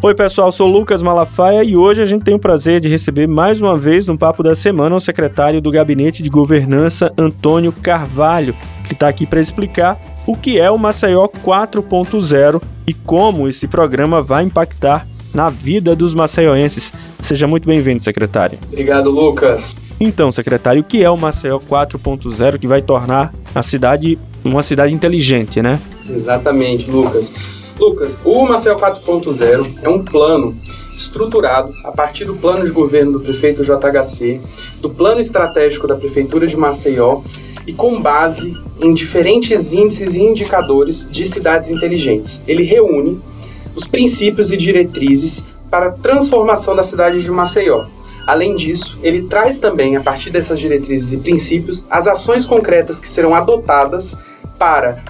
Oi, pessoal, sou Lucas Malafaia e hoje a gente tem o prazer de receber mais uma vez no Papo da Semana o secretário do Gabinete de Governança, Antônio Carvalho, que está aqui para explicar o que é o Maceió 4.0 e como esse programa vai impactar na vida dos maceioenses. Seja muito bem-vindo, secretário. Obrigado, Lucas. Então, secretário, o que é o Maceió 4.0 que vai tornar a cidade uma cidade inteligente, né? Exatamente, Lucas. Lucas, o Maceió 4.0 é um plano estruturado a partir do plano de governo do prefeito JHC, do plano estratégico da prefeitura de Maceió e com base em diferentes índices e indicadores de cidades inteligentes. Ele reúne os princípios e diretrizes para a transformação da cidade de Maceió. Além disso, ele traz também, a partir dessas diretrizes e princípios, as ações concretas que serão adotadas para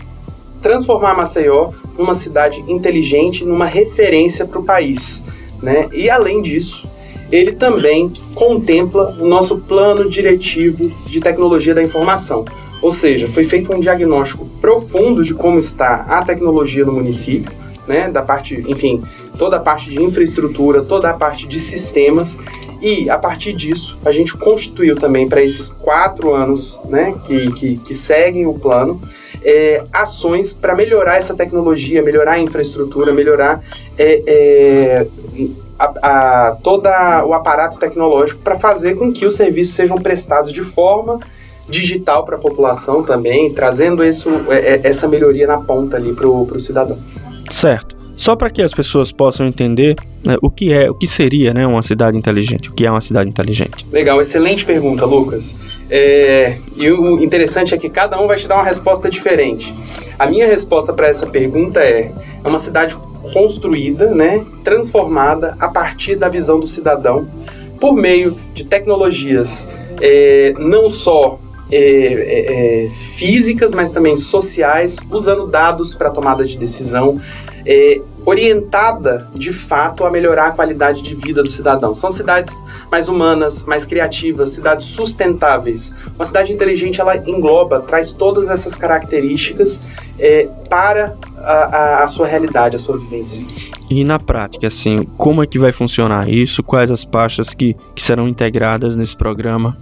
transformar Maceió numa cidade inteligente, numa referência para o país. Né? E além disso, ele também contempla o nosso plano diretivo de tecnologia da informação. Ou seja, foi feito um diagnóstico profundo de como está a tecnologia no município, né, da parte, enfim, toda a parte de infraestrutura, toda a parte de sistemas, e a partir disso a gente constituiu também para esses quatro anos, né, que, que, que seguem o plano, é, ações para melhorar essa tecnologia, melhorar a infraestrutura, melhorar é, é, a, a, todo o aparato tecnológico para fazer com que os serviços sejam prestados de forma digital para a população também, trazendo isso, é, é, essa melhoria na ponta ali para o cidadão. Certo. Só para que as pessoas possam entender né, o que é, o que seria né, uma cidade inteligente, o que é uma cidade inteligente. Legal, excelente pergunta, Lucas. É, e o interessante é que cada um vai te dar uma resposta diferente. A minha resposta para essa pergunta é: é uma cidade construída, né, transformada a partir da visão do cidadão por meio de tecnologias é, não só é, é, é físicas, mas também sociais, usando dados para tomada de decisão, é, orientada de fato a melhorar a qualidade de vida do cidadão. São cidades mais humanas, mais criativas, cidades sustentáveis. Uma cidade inteligente ela engloba, traz todas essas características é, para a, a, a sua realidade, a sua vivência. E na prática, assim, como é que vai funcionar isso? Quais as pastas que, que serão integradas nesse programa?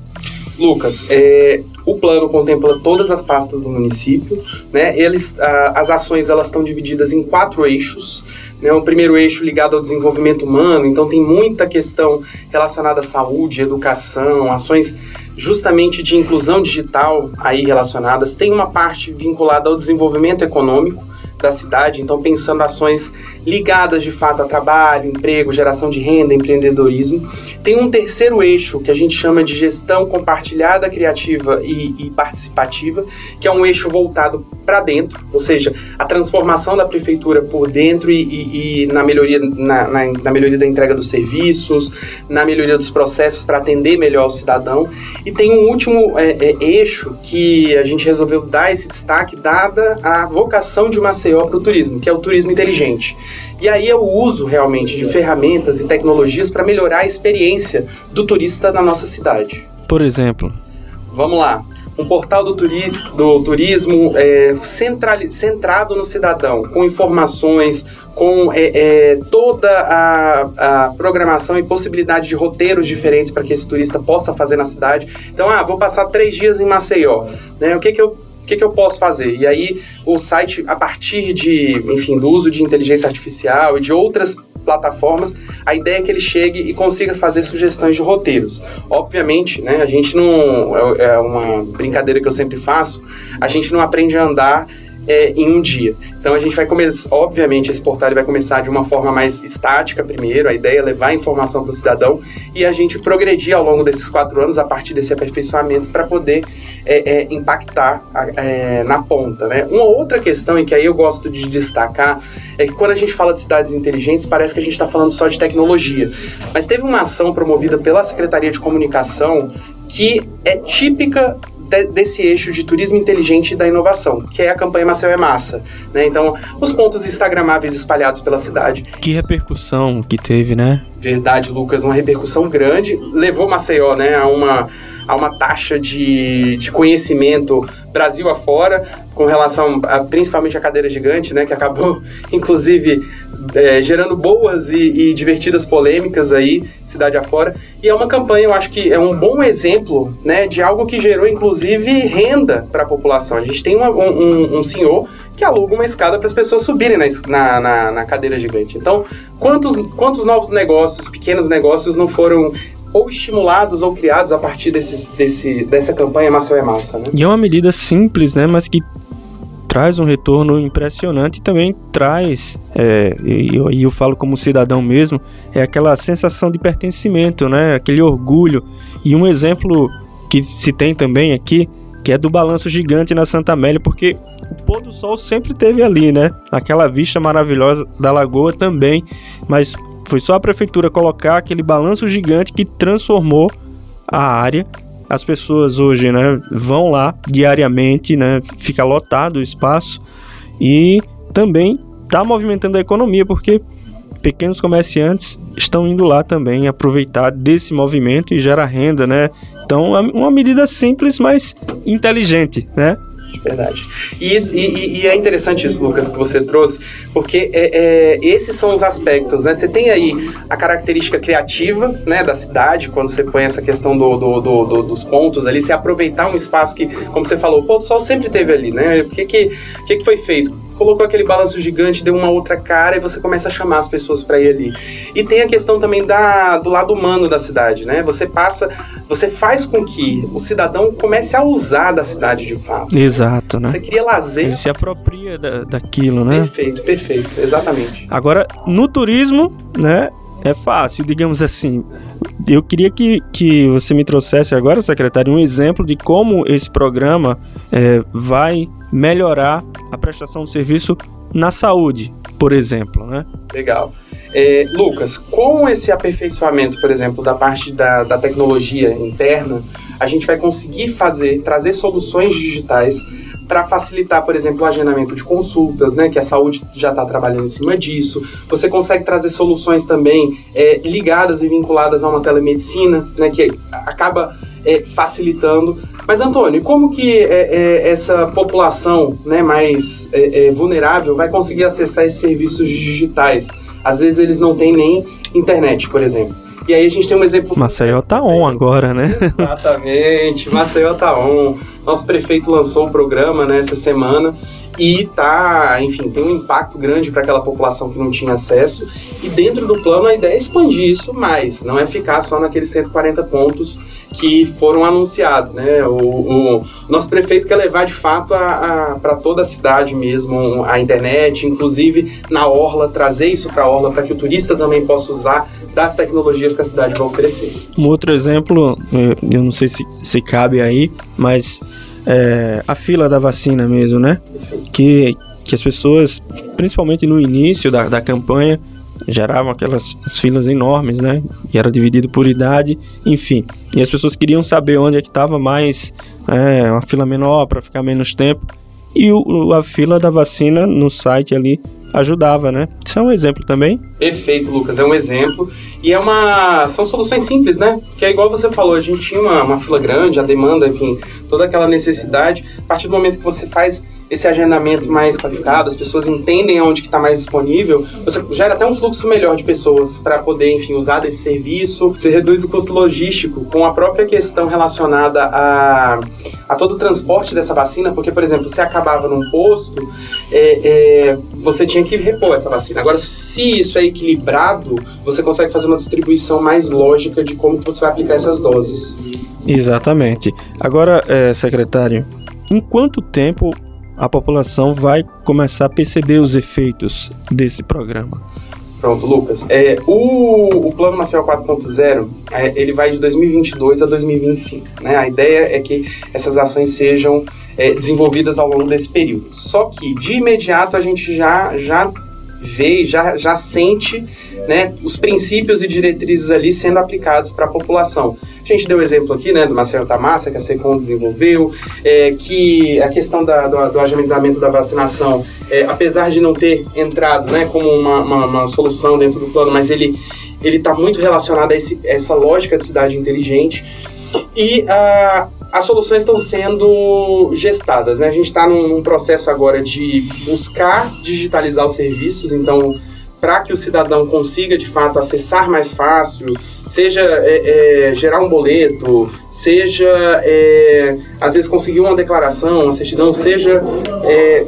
Lucas, é, o plano contempla todas as pastas do município, né? Eles, a, as ações elas estão divididas em quatro eixos. Né? O primeiro eixo ligado ao desenvolvimento humano, então tem muita questão relacionada à saúde, educação, ações justamente de inclusão digital aí relacionadas. Tem uma parte vinculada ao desenvolvimento econômico da cidade, então pensando ações ligadas de fato a trabalho, emprego, geração de renda, empreendedorismo. Tem um terceiro eixo que a gente chama de gestão compartilhada, criativa e, e participativa, que é um eixo voltado para dentro, ou seja, a transformação da prefeitura por dentro e, e, e na, melhoria, na, na, na, melhoria da entrega dos serviços, na melhoria dos processos para atender melhor o cidadão. E tem um último é, é, eixo que a gente resolveu dar esse destaque, dada a vocação de Maceió para o turismo, que é o turismo inteligente. E aí é o uso realmente de ferramentas e tecnologias para melhorar a experiência do turista na nossa cidade. Por exemplo, vamos lá. Um portal do, turista, do turismo é, central, centrado no cidadão, com informações, com é, é, toda a, a, programação e possibilidade de roteiros diferentes para que esse turista possa fazer na cidade. Então, ah, vou passar três dias em Maceió. Né? O que, que eu o que, que eu posso fazer? E aí o site, a partir de, enfim, do uso de inteligência artificial e de outras plataformas, a ideia é que ele chegue e consiga fazer sugestões de roteiros. Obviamente, né, a gente não. É, é uma brincadeira que eu sempre faço, a gente não aprende a andar é, em um dia. Então a gente vai começar, obviamente, esse portal vai começar de uma forma mais estática primeiro, a ideia é levar a informação para o cidadão e a gente progredir ao longo desses quatro anos a partir desse aperfeiçoamento para poder é, é, impactar é, na ponta. Né? Uma outra questão, e que aí eu gosto de destacar, é que quando a gente fala de cidades inteligentes, parece que a gente está falando só de tecnologia. Mas teve uma ação promovida pela Secretaria de Comunicação que é típica de, desse eixo de turismo inteligente e da inovação, que é a campanha Maceió é Massa. Né? Então, os pontos instagramáveis espalhados pela cidade. Que repercussão que teve, né? Verdade, Lucas, uma repercussão grande. Levou Maceió né, a uma há uma taxa de, de conhecimento Brasil afora, com relação a, principalmente à cadeira gigante, né, que acabou, inclusive, é, gerando boas e, e, divertidas polêmicas aí, cidade afora. E é uma campanha, eu acho que é um bom exemplo, né, de algo que gerou, inclusive, renda para a população. A gente tem uma, um, um senhor que aluga uma escada para as pessoas subirem na, na, na, cadeira gigante. Então, quantos, quantos novos negócios, pequenos negócios, não foram ou estimulados ou criados a partir desses, desse, dessa campanha Massa é Massa, né? E é uma medida simples, né, mas que traz um retorno impressionante e também traz, é, e eu, eu falo como cidadão mesmo, é aquela sensação de pertencimento, né, aquele orgulho. E um exemplo que se tem também aqui, que é do balanço gigante na Santa Amélia, porque o pôr do sol sempre teve ali, né? Aquela vista maravilhosa da lagoa também, mas foi só a prefeitura colocar aquele balanço gigante que transformou a área. As pessoas hoje, né, vão lá diariamente, né, fica lotado o espaço e também está movimentando a economia porque pequenos comerciantes estão indo lá também aproveitar desse movimento e gera renda, né? Então, é uma medida simples, mas inteligente, né? Verdade. E, isso, e, e, é interessante isso, Lucas, que você trouxe, porque é, é, esses são os aspectos, né? Você tem aí a característica criativa, né, da cidade, quando você põe essa questão do, do, do, do dos pontos ali, você aproveitar um espaço que, como você falou, o pôr do sol sempre teve ali, né? O que que, que foi feito? Colocou aquele balanço gigante, deu uma outra cara e você começa a chamar as pessoas para ir ali. E tem a questão também da, do lado humano da cidade, né? Você passa, você faz com que o cidadão comece a usar da cidade de fato. Exato, né? Você cria lazer. Ele se apropria da, daquilo, né? Perfeito, perfeito, exatamente. Agora, no turismo, né? É fácil, digamos assim. Eu queria que, que você me trouxesse agora, secretário, um exemplo de como esse programa é, vai melhorar a prestação de serviço na saúde, por exemplo, né? Legal. É, Lucas, com esse aperfeiçoamento, por exemplo, da parte da, da tecnologia interna, a gente vai conseguir fazer, trazer soluções digitais para facilitar, por exemplo, o agendamento de consultas, né, que a saúde já está trabalhando em cima disso. Você consegue trazer soluções também é, ligadas e vinculadas a uma telemedicina, né, que acaba é, facilitando. Mas, Antônio, como que é, é, essa população né, mais é, é, vulnerável vai conseguir acessar esses serviços digitais? Às vezes eles não têm nem internet, por exemplo. E aí a gente tem um exemplo. Maceió tá on agora, né? Exatamente, Maceió tá on. Nosso prefeito lançou o programa né, essa semana e tá, enfim, tem um impacto grande para aquela população que não tinha acesso. E dentro do plano a ideia é expandir isso mais, não é ficar só naqueles 140 pontos que foram anunciados, né? O, o nosso prefeito quer levar de fato para toda a cidade mesmo a internet, inclusive na orla, trazer isso para a orla para que o turista também possa usar das tecnologias que a cidade vai oferecer. Um outro exemplo, eu não sei se, se cabe aí, mas é, a fila da vacina mesmo, né? Que, que as pessoas, principalmente no início da, da campanha, geravam aquelas filas enormes, né? E era dividido por idade, enfim. E as pessoas queriam saber onde é que estava mais é, uma fila menor para ficar menos tempo. E o, a fila da vacina no site ali ajudava, né? Isso é um exemplo também. Perfeito, Lucas, é um exemplo. E é uma. São soluções simples, né? Que é igual você falou, a gente tinha uma, uma fila grande, a demanda, enfim, toda aquela necessidade. A partir do momento que você faz esse agendamento mais qualificado, as pessoas entendem onde que está mais disponível, você gera até um fluxo melhor de pessoas para poder, enfim, usar desse serviço. Você reduz o custo logístico com a própria questão relacionada a, a todo o transporte dessa vacina, porque, por exemplo, se acabava num posto, é, é, você tinha que repor essa vacina. Agora, se isso é equilibrado, você consegue fazer uma distribuição mais lógica de como você vai aplicar essas doses. Exatamente. Agora, é, secretário, em quanto tempo a população vai começar a perceber os efeitos desse programa. Pronto, Lucas. É, o, o Plano Maceió 4.0, é, ele vai de 2022 a 2025. Né? A ideia é que essas ações sejam é, desenvolvidas ao longo desse período. Só que, de imediato, a gente já, já vê, já, já sente né, os princípios e diretrizes ali sendo aplicados para a população. A gente deu exemplo aqui, né, do Marcelo Tamassa, que a SECOM desenvolveu, é, que a questão da, do, do agendamento da vacinação, é, apesar de não ter entrado, né, como uma, uma, uma solução dentro do plano, mas ele ele está muito relacionado a esse, essa lógica de cidade inteligente. E uh, as soluções estão sendo gestadas, né? A gente está num, num processo agora de buscar digitalizar os serviços, então para que o cidadão consiga de fato acessar mais fácil, seja é, é, gerar um boleto, seja é, às vezes conseguir uma declaração, uma certidão, seja é,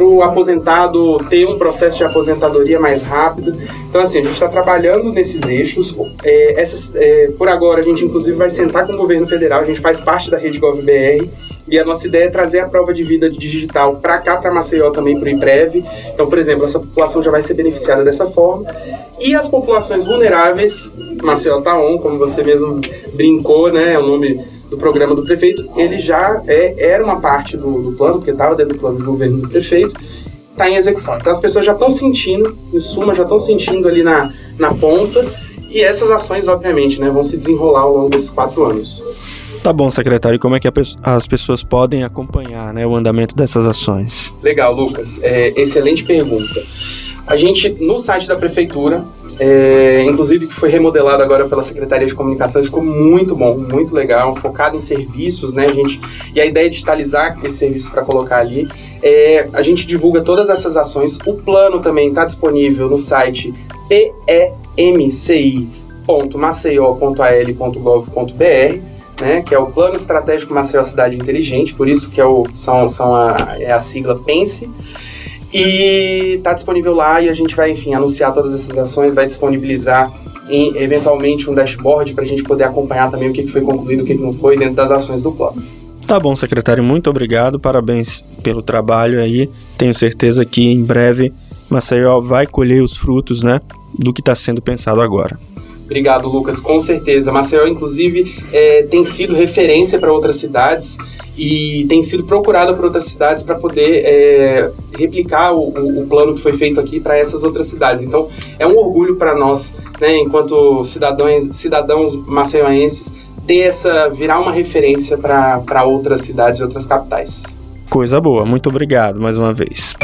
para o aposentado ter um processo de aposentadoria mais rápido. Então, assim, a gente está trabalhando nesses eixos. É, essas, é, por agora, a gente inclusive vai sentar com o governo federal, a gente faz parte da rede GovBR. E a nossa ideia é trazer a prova de vida digital para cá, para Maceió também, para o IPREV. Então, por exemplo, essa população já vai ser beneficiada dessa forma. E as populações vulneráveis, Maceió Tá On, como você mesmo brincou, né? É o nome do programa do prefeito, ele já é, era uma parte do, do plano, porque estava dentro do plano de governo do prefeito, está em execução. Então as pessoas já estão sentindo, em suma, já estão sentindo ali na, na ponta, e essas ações, obviamente, né, vão se desenrolar ao longo desses quatro anos. Tá bom, secretário. E como é que as pessoas podem acompanhar né, o andamento dessas ações? Legal, Lucas. É, excelente pergunta. A gente, no site da prefeitura, é, inclusive que foi remodelado agora pela Secretaria de Comunicação, ficou muito bom, muito legal, focado em serviços, né, gente, e a ideia é digitalizar esses serviços para colocar ali. É, a gente divulga todas essas ações. O plano também está disponível no site pemci.maceió.al.gov.br, né, que é o Plano Estratégico Maceió Cidade Inteligente, por isso que é, o, são, são a, é a sigla PENSE. E está disponível lá e a gente vai, enfim, anunciar todas essas ações, vai disponibilizar em, eventualmente um dashboard para a gente poder acompanhar também o que foi concluído, o que não foi dentro das ações do plano. Tá bom, secretário, muito obrigado, parabéns pelo trabalho aí. Tenho certeza que em breve Maceió vai colher os frutos, né, do que está sendo pensado agora. Obrigado, Lucas. Com certeza. Maceió, inclusive, é, tem sido referência para outras cidades e tem sido procurada por outras cidades para poder é, replicar o, o, plano que foi feito aqui para essas outras cidades. Então, é um orgulho para nós, né, enquanto cidadãos, cidadãos maceioenses, ter essa virar uma referência para outras cidades e outras capitais. Coisa boa. Muito obrigado mais uma vez.